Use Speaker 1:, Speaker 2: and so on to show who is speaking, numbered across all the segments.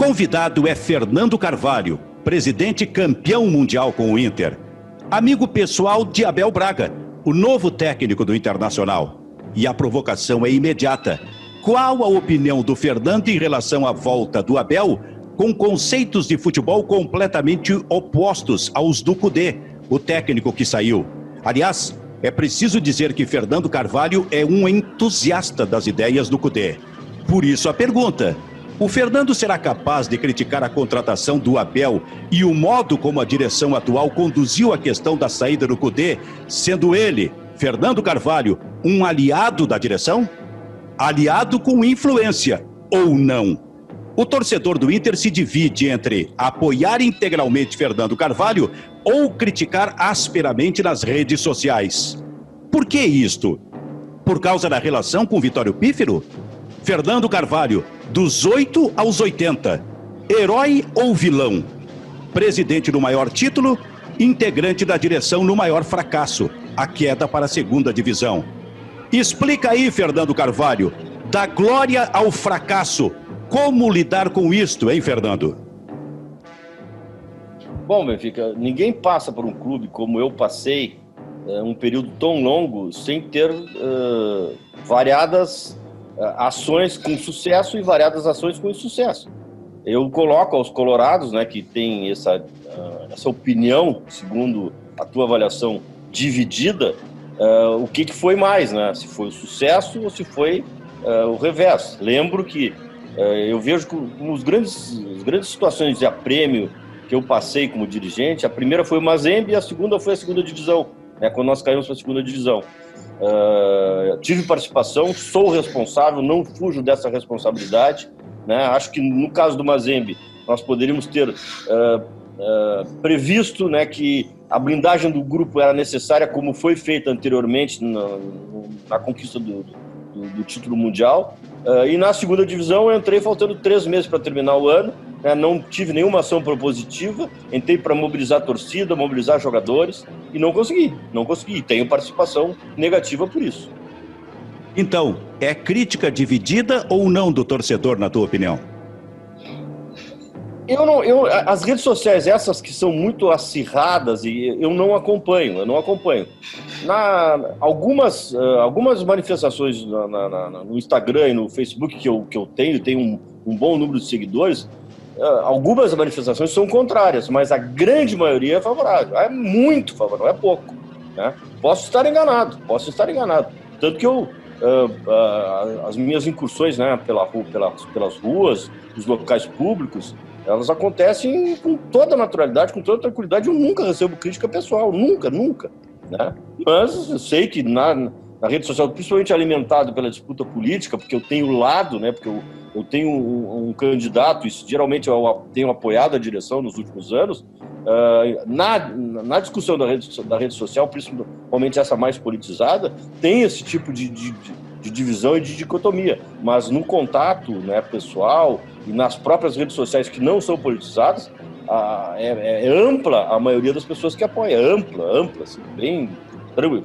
Speaker 1: convidado é Fernando Carvalho, presidente campeão mundial com o Inter. Amigo pessoal de Abel Braga, o novo técnico do Internacional. E a provocação é imediata. Qual a opinião do Fernando em relação à volta do Abel, com conceitos de futebol completamente opostos aos do Cudê, o técnico que saiu? Aliás, é preciso dizer que Fernando Carvalho é um entusiasta das ideias do Cudê. Por isso a pergunta: o Fernando será capaz de criticar a contratação do Abel e o modo como a direção atual conduziu a questão da saída do Cudê, sendo ele, Fernando Carvalho, um aliado da direção? Aliado com influência ou não? O torcedor do Inter se divide entre apoiar integralmente Fernando Carvalho ou criticar asperamente nas redes sociais. Por que isto? Por causa da relação com Vitório Pífero? Fernando Carvalho, dos 8 aos 80. Herói ou vilão? Presidente no maior título, integrante da direção no maior fracasso, a queda para a segunda divisão. Explica aí, Fernando Carvalho, da glória ao fracasso. Como lidar com isto, hein, Fernando?
Speaker 2: Bom, Benfica, ninguém passa por um clube como eu passei, é, um período tão longo, sem ter uh, variadas ações com sucesso e variadas ações com insucesso. Eu coloco aos colorados, né, que tem essa, uh, essa opinião, segundo a tua avaliação, dividida, o que, que foi mais, né? Se foi o sucesso ou se foi o revés. Lembro que eu vejo que os grandes, as grandes situações de aprêmio que eu passei como dirigente, a primeira foi o Mazembe e a segunda foi a segunda divisão, né, quando nós caímos para a segunda divisão. Uh, tive participação, sou responsável, não fujo dessa responsabilidade. Né? Acho que no caso do Mazembe, nós poderíamos ter uh, uh, previsto né, que a blindagem do grupo era necessária, como foi feita anteriormente na, na conquista do, do, do, título mundial. e na segunda divisão eu entrei faltando três meses para terminar o ano né, não tive nenhuma ação propositiva, entrei para mobilizar a torcida, mobilizar jogadores e não consegui, não consegui. Tenho participação negativa por isso.
Speaker 1: Então, é crítica dividida ou não do torcedor, na tua opinião?
Speaker 2: Eu não, eu, as redes sociais, essas que são muito acirradas, e eu não acompanho, eu não acompanho. Na, algumas, uh, algumas manifestações na, na, no Instagram e no Facebook que eu, que eu tenho, tenho um, um bom número de seguidores, algumas manifestações são contrárias, mas a grande maioria é favorável. É muito favorável, é pouco. Né? Posso estar enganado, posso estar enganado. Tanto que eu, uh, uh, as minhas incursões né, pela, pela, pelas ruas, os locais públicos, elas acontecem com toda naturalidade, com toda tranquilidade. Eu nunca recebo crítica pessoal, nunca, nunca. Né? Mas eu sei que na, na rede social, principalmente alimentado pela disputa política, porque eu tenho lado, né, porque eu eu tenho um, um candidato, e geralmente eu tenho apoiado a direção nos últimos anos, uh, na, na discussão da rede, da rede social, principalmente essa mais politizada, tem esse tipo de, de, de divisão e de dicotomia. Mas no contato né, pessoal e nas próprias redes sociais que não são politizadas, uh, é, é, ampla a maioria das pessoas que apoia, ampla, ampla, assim, bem,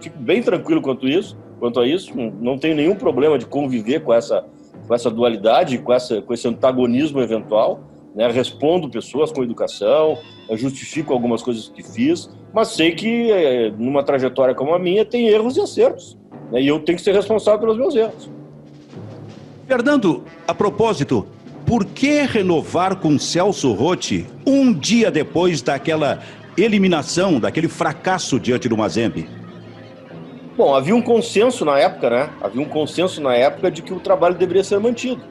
Speaker 2: fico bem tranquilo quanto isso, quanto a isso, não tenho nenhum problema de conviver com essa com essa dualidade, com, essa, com esse antagonismo eventual. Né? Respondo pessoas com educação, justifico algumas coisas que fiz, mas sei que é, numa trajetória como a minha tem erros e acertos. Né? E eu tenho que ser responsável pelos meus erros.
Speaker 1: Fernando, a propósito, por que renovar com Celso Rotti um dia depois daquela eliminação, daquele fracasso diante do Mazembe?
Speaker 2: Bom, havia um consenso na época, né? Havia um consenso na época de que o trabalho deveria ser mantido.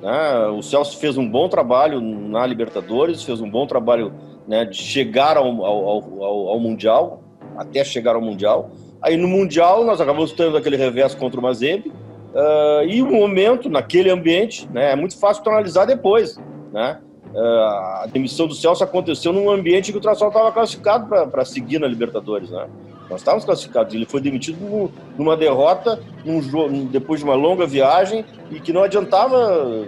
Speaker 2: Né? O Celso fez um bom trabalho na Libertadores, fez um bom trabalho né, de chegar ao, ao, ao, ao Mundial, até chegar ao Mundial. Aí no Mundial nós acabamos tendo aquele revés contra o Mazembe, uh, e o momento, naquele ambiente, né, é muito fácil analisar depois. Né? Uh, a demissão do Celso aconteceu num ambiente que o Traçal estava classificado para seguir na Libertadores. Né? Nós estávamos classificados. Ele foi demitido numa derrota, num, depois de uma longa viagem, e que não adiantava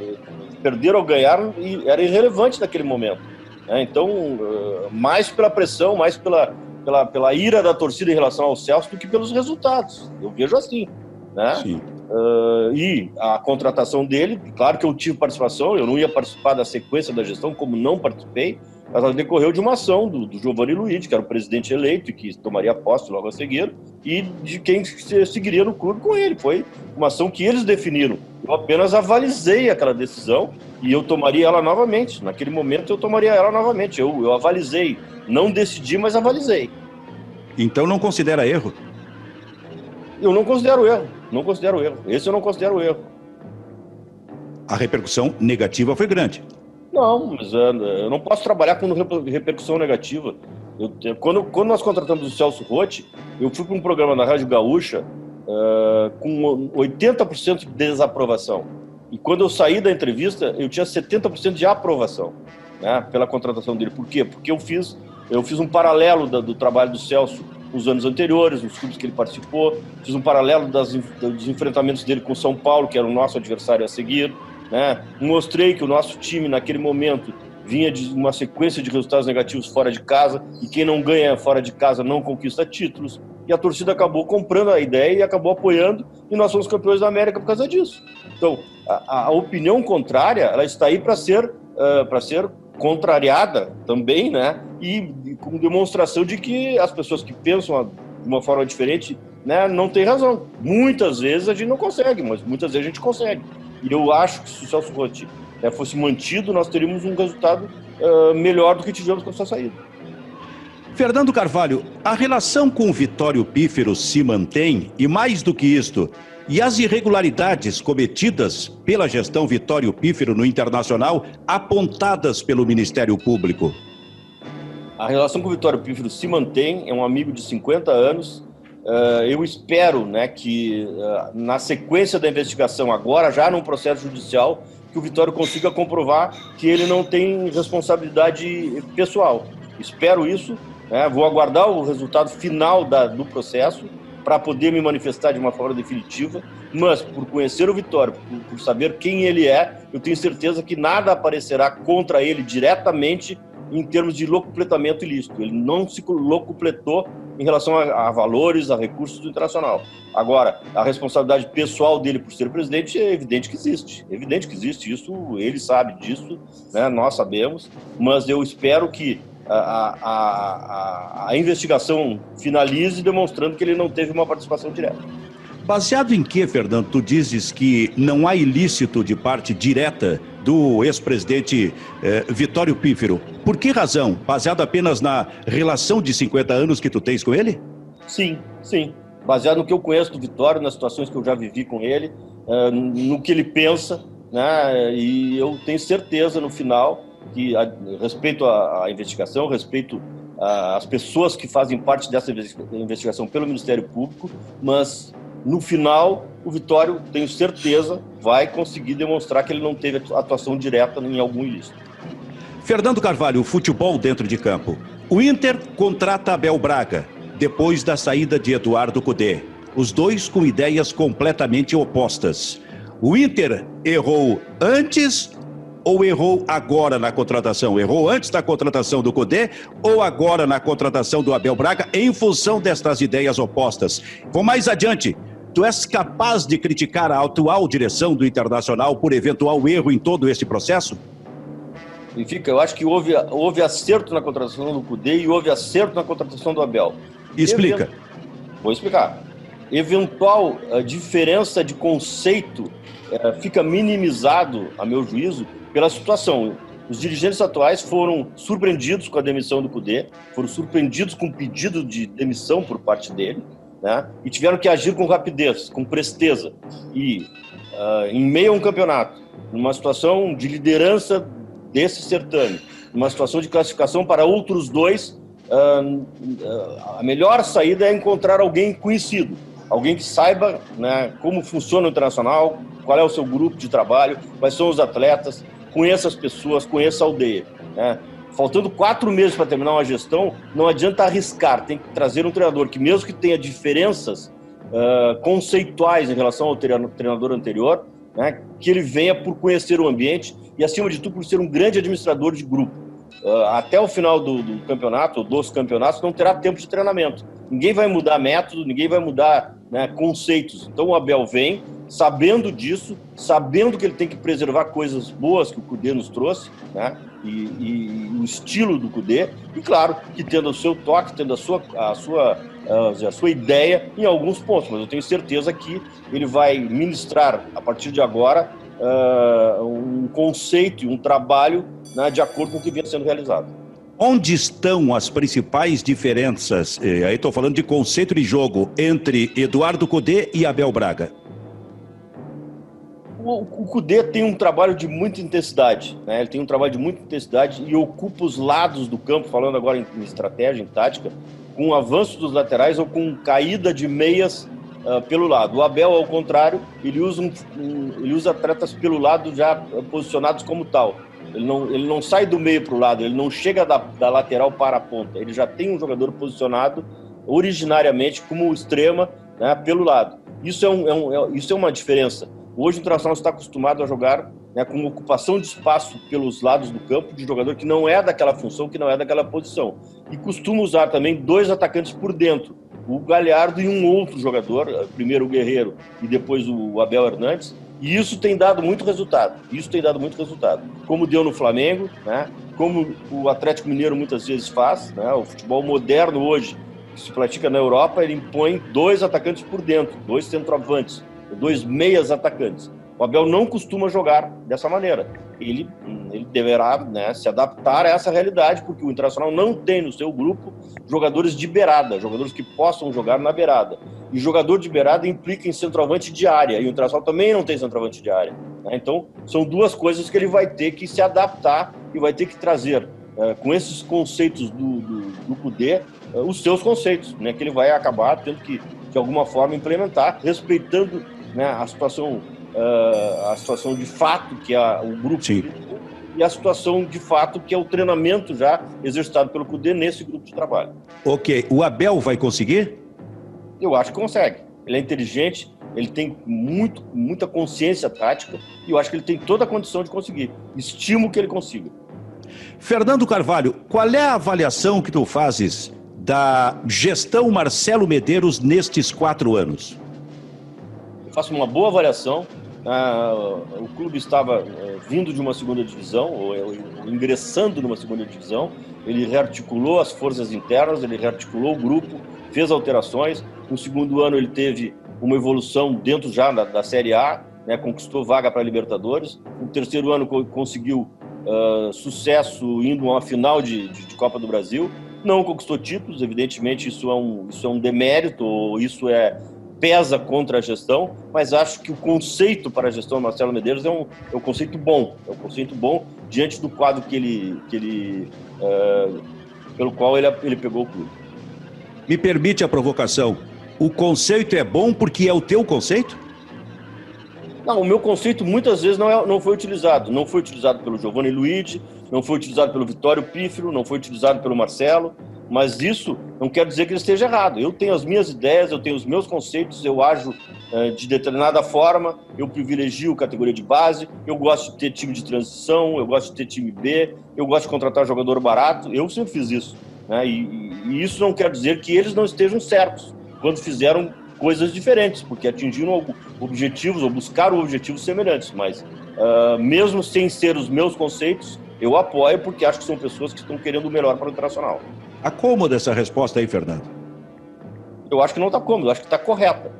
Speaker 2: perder ou ganhar, e era irrelevante naquele momento. Né? Então, eh, mais pela pressão, mais pela, pela, pela ira da torcida em relação ao Celso do que pelos resultados. Eu vejo assim. Né? Sim. Uh, e a contratação dele, claro que eu tive participação, eu não ia participar da sequência da gestão, como não participei, mas ela decorreu de uma ação do, do Giovanni Luiz, que era o presidente eleito e que tomaria posse logo a seguir, e de quem seguiria no clube com ele. Foi uma ação que eles definiram. Eu apenas avalizei aquela decisão e eu tomaria ela novamente. Naquele momento eu tomaria ela novamente. Eu, eu avalizei. Não decidi, mas avalizei.
Speaker 1: Então não considera erro?
Speaker 2: Eu não considero erro. Não considero erro. Esse eu não considero erro.
Speaker 1: A repercussão negativa foi grande.
Speaker 2: Não, mas uh, eu não posso trabalhar com repercussão negativa. Eu, quando, quando nós contratamos o Celso Rotti, eu fui para um programa na Rádio Gaúcha uh, com 80% de desaprovação. E quando eu saí da entrevista, eu tinha 70% de aprovação né, pela contratação dele. Por quê? Porque eu fiz, eu fiz um paralelo da, do trabalho do Celso nos anos anteriores, nos clubes que ele participou, fiz um paralelo das, dos enfrentamentos dele com São Paulo, que era o nosso adversário a seguir. Né? Mostrei que o nosso time, naquele momento, vinha de uma sequência de resultados negativos fora de casa, e quem não ganha fora de casa não conquista títulos. E a torcida acabou comprando a ideia e acabou apoiando, e nós somos campeões da América por causa disso. Então, a, a opinião contrária, ela está aí para ser, uh, para ser contrariada também, né? E, e com demonstração de que as pessoas que pensam de uma forma diferente, né, não tem razão. Muitas vezes a gente não consegue, mas muitas vezes a gente consegue. E eu acho que se o Celso Rotti né, fosse mantido, nós teríamos um resultado uh, melhor do que tivemos com a sua saída.
Speaker 1: Fernando Carvalho, a relação com o Vitório Pífero se mantém e mais do que isto, e as irregularidades cometidas pela gestão Vitório Pífero no Internacional apontadas pelo Ministério Público?
Speaker 2: A relação com o Vitório Pífero se mantém, é um amigo de 50 anos. Uh, eu espero né, que, uh, na sequência da investigação, agora já num processo judicial, que o Vitório consiga comprovar que ele não tem responsabilidade pessoal. Espero isso. Né, vou aguardar o resultado final da, do processo para poder me manifestar de uma forma definitiva, mas por conhecer o Vitório, por, por, saber quem ele é, eu tenho certeza que nada aparecerá contra ele diretamente em termos de locupletamento ilícito. Ele não se locupletou em relação a, a, valores, a recursos do internacional. Agora, a responsabilidade pessoal dele por ser presidente é evidente que existe. É evidente que existe isso, ele sabe disso, né? nós sabemos, mas eu espero que a, a, a, investigação finalize demonstrando que ele não teve uma participação direta.
Speaker 1: Baseado em que, Fernando, tu dizes que não há ilícito de parte direta do ex-presidente eh, Vitório Pífero? Por que razão? Baseado apenas na relação de 50 anos que tu tens com ele?
Speaker 2: Sim, sim. Baseado no que eu conheço do Vitório, nas situações que eu já vivi com ele, eh, no que ele pensa, né? E eu tenho certeza no final que a, respeito à, à investigação, respeito às pessoas que fazem parte dessa investigação pelo Ministério Público, mas no final o Vitório, tenho certeza, vai conseguir demonstrar que ele não teve atuação direta em algum ilícito.
Speaker 1: Fernando Carvalho, futebol dentro de campo. O Inter contrata Abel Braga, depois da saída de Eduardo Cudê. Os dois com ideias completamente opostas. O Inter errou antes ou errou agora na contratação? Errou antes da contratação do Codê ou agora na contratação do Abel Braga em função destas ideias opostas? Vou mais adiante. Tu és capaz de criticar a atual direção do Internacional por eventual erro em todo esse processo?
Speaker 2: Benfica, eu acho que houve, houve acerto na contratação do Cudê e houve acerto na contratação do Abel.
Speaker 1: Explica.
Speaker 2: Vou explicar. Eventual uh, diferença de conceito uh, fica minimizado, a meu juízo, pela situação. Os dirigentes atuais foram surpreendidos com a demissão do Cudê, foram surpreendidos com o pedido de demissão por parte dele, né? e tiveram que agir com rapidez, com presteza. E, uh, em meio a um campeonato, numa situação de liderança desse certame, numa situação de classificação para outros dois, uh, uh, a melhor saída é encontrar alguém conhecido, alguém que saiba né, como funciona o internacional, qual é o seu grupo de trabalho, quais são os atletas, conheça as pessoas, conheça a aldeia. Né? Faltando quatro meses para terminar uma gestão, não adianta arriscar, tem que trazer um treinador que, mesmo que tenha diferenças uh, conceituais em relação ao treinador anterior, né, que ele venha por conhecer o ambiente e, acima de tudo, por ser um grande administrador de grupo. Uh, até o final do, do campeonato, ou dos campeonatos, não terá tempo de treinamento. Ninguém vai mudar método, ninguém vai mudar né, conceitos. Então, o Abel vem sabendo disso, sabendo que ele tem que preservar coisas boas que o Cudê nos trouxe, né? E, e, e o estilo do Cudê, e claro, que tendo o seu toque, tendo a sua, a sua, a sua ideia em alguns pontos, mas eu tenho certeza que ele vai ministrar, a partir de agora, uh, um conceito e um trabalho né, de acordo com o que vinha sendo realizado.
Speaker 1: Onde estão as principais diferenças, eh, aí estou falando de conceito de jogo, entre Eduardo Cudê e Abel Braga?
Speaker 2: O, o Cudê tem um trabalho de muita intensidade, né? ele tem um trabalho de muita intensidade e ocupa os lados do campo, falando agora em, em estratégia, em tática, com avanço dos laterais ou com caída de meias uh, pelo lado. O Abel, ao contrário, ele usa, um, um, ele usa atletas pelo lado já posicionados como tal. Ele não, ele não sai do meio para o lado, ele não chega da, da lateral para a ponta. Ele já tem um jogador posicionado originariamente como extrema né, pelo lado. Isso é, um, é, um, é, isso é uma diferença. Hoje o Internacional está acostumado a jogar né, com ocupação de espaço pelos lados do campo de jogador que não é daquela função, que não é daquela posição. E costuma usar também dois atacantes por dentro, o Galhardo e um outro jogador, primeiro o Guerreiro e depois o Abel Hernandes. E isso tem dado muito resultado. Isso tem dado muito resultado. Como deu no Flamengo, né? como o Atlético Mineiro muitas vezes faz, né? o futebol moderno hoje, que se pratica na Europa, ele impõe dois atacantes por dentro, dois centroavantes dois meias atacantes. O Abel não costuma jogar dessa maneira. Ele, ele deverá né, se adaptar a essa realidade, porque o Internacional não tem no seu grupo jogadores de beirada, jogadores que possam jogar na beirada. E jogador de beirada implica em centroavante de área, e o Internacional também não tem centroavante de área. Né? Então, são duas coisas que ele vai ter que se adaptar e vai ter que trazer, é, com esses conceitos do, do, do é, os seus conceitos, né, que ele vai acabar tendo que, de alguma forma, implementar, respeitando né, a situação uh, a situação de fato que a, o grupo Sim. e a situação de fato que é o treinamento já exercitado pelo CUDE nesse grupo de trabalho.
Speaker 1: Ok, o Abel vai conseguir?
Speaker 2: Eu acho que consegue. Ele é inteligente, ele tem muito, muita consciência tática e eu acho que ele tem toda a condição de conseguir. Estimo que ele consiga.
Speaker 1: Fernando Carvalho, qual é a avaliação que tu fazes da gestão Marcelo Medeiros nestes quatro anos?
Speaker 2: Faço uma boa avaliação. Ah, o clube estava eh, vindo de uma segunda divisão, ou, ingressando numa segunda divisão. Ele rearticulou as forças internas, ele rearticulou o grupo, fez alterações. No segundo ano, ele teve uma evolução dentro já da, da Série A, né, conquistou vaga para a Libertadores. No terceiro ano, conseguiu uh, sucesso indo a uma final de, de, de, Copa do Brasil. Não conquistou títulos, evidentemente, isso é um, isso é um demérito, ou isso é pesa contra a gestão, mas acho que o conceito para a gestão do Marcelo Medeiros é um, é um conceito bom, é um conceito bom diante do quadro que ele, que ele uh, pelo qual ele, ele pegou o clube.
Speaker 1: Me permite a provocação. O conceito é bom porque é o teu conceito?
Speaker 2: Não, o meu conceito muitas vezes não, é, não foi utilizado. Não foi utilizado pelo Giovanni Luigi, não foi utilizado pelo Vitório Pífero, não foi utilizado pelo Marcelo mas isso não quer dizer que ele esteja errado. Eu tenho as minhas ideias, eu tenho os meus conceitos, eu ajo é, de determinada forma, eu privilegio categoria de base, eu gosto de ter time de transição, eu gosto de ter time B, eu gosto de contratar jogador barato, eu sempre fiz isso. Né? E, e isso não quer dizer que eles não estejam certos quando fizeram coisas diferentes, porque atingiram objetivos ou buscaram objetivos semelhantes, mas uh, mesmo sem ser os meus conceitos, eu apoio porque acho que são pessoas que estão querendo o melhor para o internacional.
Speaker 1: Está cômoda essa resposta aí, Fernando?
Speaker 2: Eu acho que não está cômoda, acho que está correta.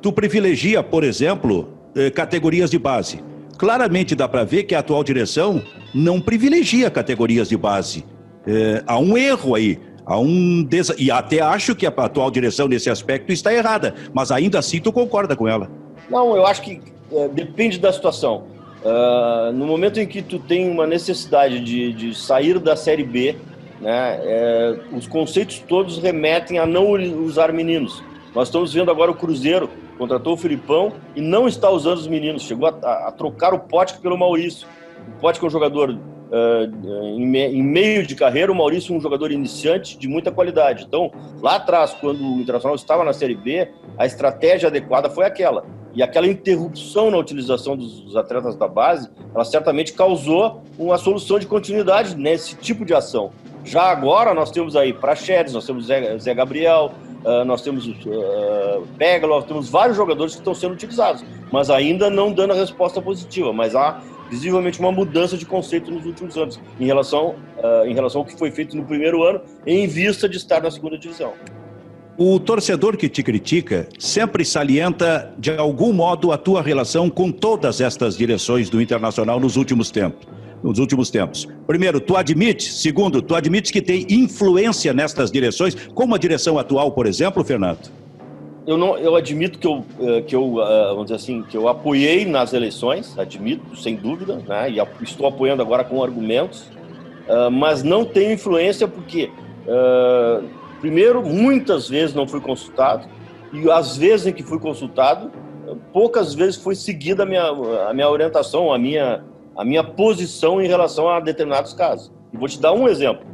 Speaker 1: Tu privilegia, por exemplo, eh, categorias de base. Claramente dá para ver que a atual direção não privilegia categorias de base. É, há um erro aí. Há um des... E até acho que a atual direção nesse aspecto está errada, mas ainda assim tu concorda com ela.
Speaker 2: Não, eu acho que é, depende da situação. Uh, no momento em que tu tem uma necessidade de, de sair da Série B, né? É, os conceitos todos remetem a não usar meninos. Nós estamos vendo agora o Cruzeiro contratou o Filipão e não está usando os meninos. Chegou a, a, a trocar o Pote pelo Maurício. O Pote é um jogador em, me, em, meio de carreira, o Maurício é um jogador iniciante de muita qualidade. Então, lá atrás, quando o Internacional estava na Série B, a estratégia adequada foi aquela. E aquela interrupção na utilização dos, atletas da base, ela certamente causou uma solução de continuidade nesse tipo de ação. Já agora nós temos aí Praxedes, nós temos Zé, Gabriel, uh, nós temos uh, Pega, temos vários jogadores que estão sendo utilizados, mas ainda não dando a resposta positiva. Mas há visivelmente uma mudança de conceito nos últimos anos em relação, uh, em relação ao que foi feito no primeiro ano, em vista de estar na segunda divisão.
Speaker 1: O torcedor que te critica sempre salienta, de algum modo, a tua relação com todas estas direções do Internacional nos últimos tempos. Nos últimos tempos. Primeiro, tu admites. Segundo, tu admites que tem influência nestas direções, como a direção atual, por exemplo, Fernando?
Speaker 2: Eu não, eu admito que eu, eh, que eu, eh, vamos dizer assim, que eu apoiei nas eleições, admito, sem dúvida, né? E estou apoiando agora com argumentos, eh, mas não tenho influência porque, primeiro, muitas vezes não fui consultado e as vezes em que fui consultado, poucas vezes foi seguida a minha, a minha orientação, a minha, a minha posição em relação a determinados casos. E vou te dar um exemplo.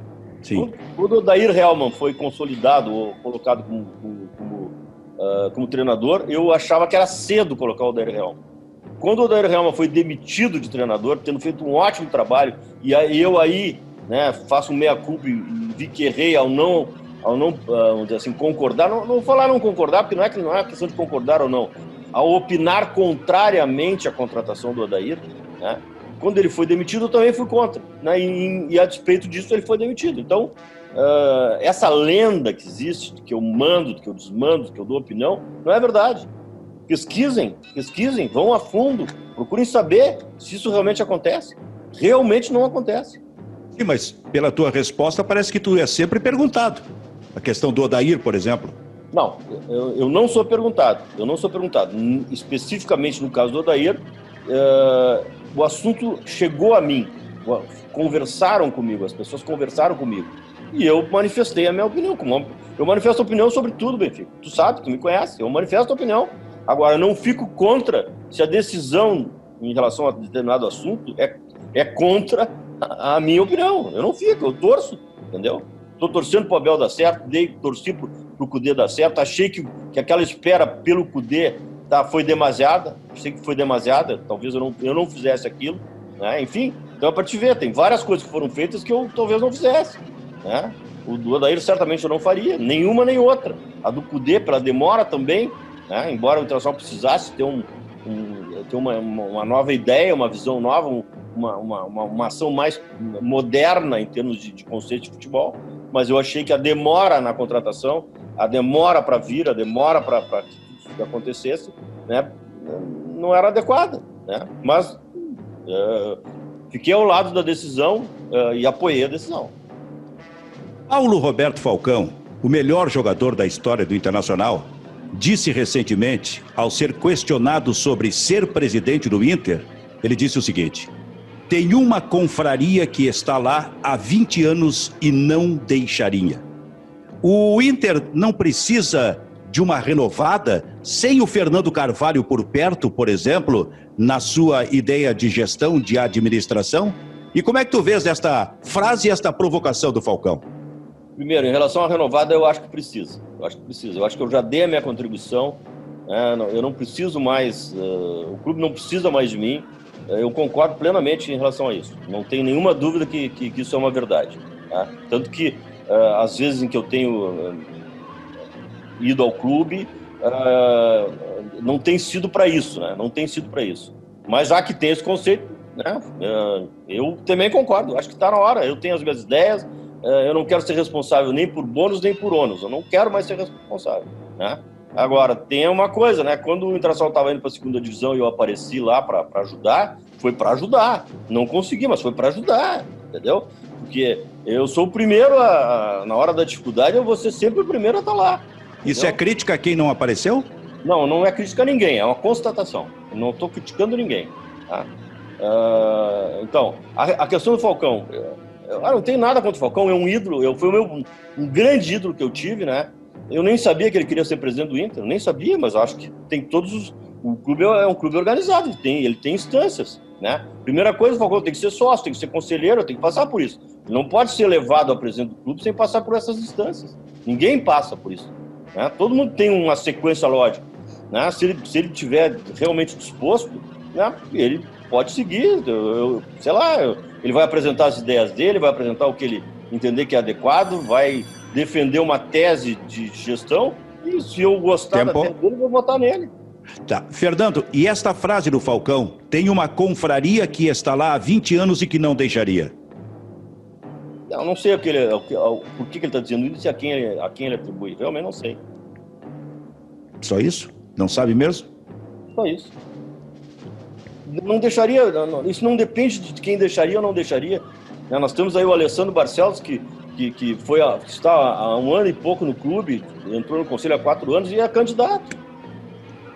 Speaker 2: Sim. Quando o Dair Helman foi consolidado ou colocado como, como uh, como treinador, eu achava que era cedo colocar o Odair Helma. Quando o Odair Helma foi demitido de treinador, tendo feito um ótimo trabalho, e aí eu aí né, faço um meia-culpa e vi que errei ao não, ao não uh, assim, concordar, não, não falar não concordar, porque não é, não é questão de concordar ou não, ao opinar contrariamente à contratação do Odair, né, quando ele foi demitido, eu também fui contra. Né? E, e, a despeito disso, ele foi demitido. Então, uh, essa lenda que existe, que eu mando, que eu desmando, que eu dou opinião, não é verdade. Pesquisem, pesquisem, vão a fundo, procurem saber se isso realmente acontece. Realmente não acontece.
Speaker 1: Sim, mas pela tua resposta parece que tu é sempre perguntado. A questão do Odair, por exemplo.
Speaker 2: Não, eu, eu não sou perguntado. Eu não sou perguntado. Especificamente no caso do Odair, uh, o assunto chegou a mim. Conversaram comigo, as pessoas conversaram comigo. E eu manifestei a minha opinião. Eu manifesto opinião sobre tudo, Benfica. Tu sabe, tu me conhece. Eu manifesto opinião. Agora, não fico contra se a decisão em relação a determinado assunto é, é contra a, a minha opinião. Eu não fico, eu torço, entendeu? Estou torcendo para o Abel dar certo, dei, torci para o Cudê dar certo. Achei que, que aquela espera pelo Cudê tá, foi demasiada. Achei que foi demasiada. Talvez eu não, eu não fizesse aquilo. Né? Enfim, então é para te ver. Tem várias coisas que foram feitas que eu talvez não fizesse. Né? O do Odair certamente eu não faria, nenhuma nem outra. A do Cudê, pela demora também, né? embora o Internacional precisasse ter, um, um ter uma, uma, nova ideia, uma visão nova, uma, uma, uma, uma ação mais moderna em termos de, de, conceito de futebol, mas eu achei que a demora na contratação, a demora para vir, a demora para que isso acontecesse, né? não era adequada. Né? Mas uh, fiquei ao lado da decisão uh, e apoiei a decisão.
Speaker 1: Paulo Roberto Falcão, o melhor jogador da história do Internacional, disse recentemente, ao ser questionado sobre ser presidente do Inter, ele disse o seguinte: tem uma confraria que está lá há 20 anos e não deixaria. O Inter não precisa de uma renovada sem o Fernando Carvalho por perto, por exemplo, na sua ideia de gestão, de administração? E como é que tu vês esta frase e esta provocação do Falcão?
Speaker 2: Primeiro, em relação à renovada, eu acho que precisa. Eu acho que precisa. Eu acho que eu já dei a minha contribuição. Né? eu não preciso mais. Uh, o clube não precisa mais de mim. Uh, eu concordo plenamente em relação a isso. Não tenho nenhuma dúvida que, que, que isso é uma verdade. Tá? Tanto que, uh, às vezes em que eu tenho ido ao clube, não tem sido para isso, né? Não tem sido para isso. Mas já que tem esse conceito, né? eu também concordo. Acho que está na hora. Eu tenho as minhas ideias eu não quero ser responsável nem por bônus nem por ônus. Eu não quero mais ser responsável, né? Agora, tem uma coisa, né? Quando o Internacional estava indo para a segunda divisão e eu apareci lá para ajudar, foi para ajudar. Não consegui, mas foi para ajudar, entendeu? Porque eu sou o primeiro, a, a, na hora da dificuldade, eu vou ser sempre o primeiro a estar tá lá.
Speaker 1: Entendeu? Isso é crítica a quem não apareceu?
Speaker 2: Não, não é crítica a ninguém, é uma constatação. Eu não estou criticando ninguém. Tá? Uh, então, a, a, questão do Falcão, eu não tenho nada contra o Falcão, é um ídolo, eu, foi o meu, um grande ídolo que eu tive, né? Eu nem sabia que ele queria ser presidente do Inter, nem sabia, mas acho que tem todos os. O clube é um clube organizado, ele tem, ele tem instâncias, né? Primeira coisa, o Falcão tem que ser sócio, tem que ser conselheiro, tem que passar por isso. Ele não pode ser levado a presidente do clube sem passar por essas instâncias. Ninguém passa por isso. Né? Todo mundo tem uma sequência lógica. Né? Se, ele, se ele tiver realmente disposto, né? ele pode seguir. Eu, eu sei lá, eu, ele vai apresentar as ideias dele, vai apresentar o que ele entender que é adequado, vai defender uma tese de gestão e se eu gostar Tempo. da tese dele, eu vou votar nele.
Speaker 1: Tá. Fernando, e esta frase do Falcão? Tem uma confraria que está lá há 20 anos e que não deixaria.
Speaker 2: Eu não sei o que ele, o que, o, por que, ele está dizendo isso e a quem, ele, a quem ele atribui. Realmente não sei.
Speaker 1: Só isso? Não sabe mesmo?
Speaker 2: Só isso. Não deixaria, isso não depende de quem deixaria ou não deixaria. Né, nós temos aí o Alessandro Barcelos, que, que, que foi a, está há um ano e pouco no clube, entrou no conselho há quatro anos e é candidato.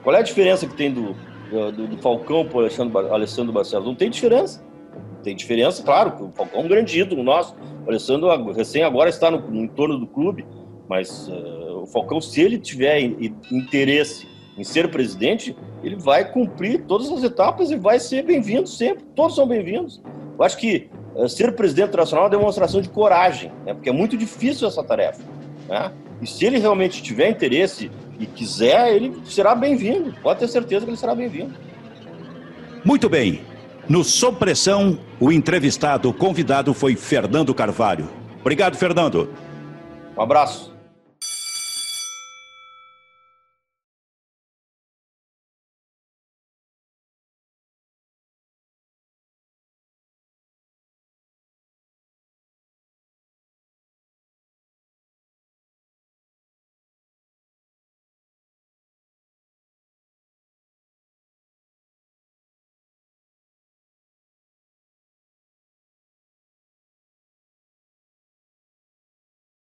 Speaker 2: Qual é a diferença que tem do, do, do Falcão para o Alessandro, Alessandro Barcelos? Não tem diferença. Tem diferença, claro, o Falcão é um grande ídolo nosso. O Alessandro recém agora está no, no entorno do clube, mas uh, o Falcão, se ele tiver interesse em ser presidente, ele vai cumprir todas as etapas e vai ser bem-vindo sempre. Todos são bem-vindos. Eu acho que uh, ser presidente internacional é uma demonstração de coragem, né? porque é muito difícil essa tarefa. Né? E se ele realmente tiver interesse e quiser, ele será bem-vindo. Pode ter certeza que ele será bem-vindo.
Speaker 1: Muito bem. No Sob Pressão, o entrevistado, o convidado foi Fernando Carvalho. Obrigado, Fernando.
Speaker 2: Um abraço.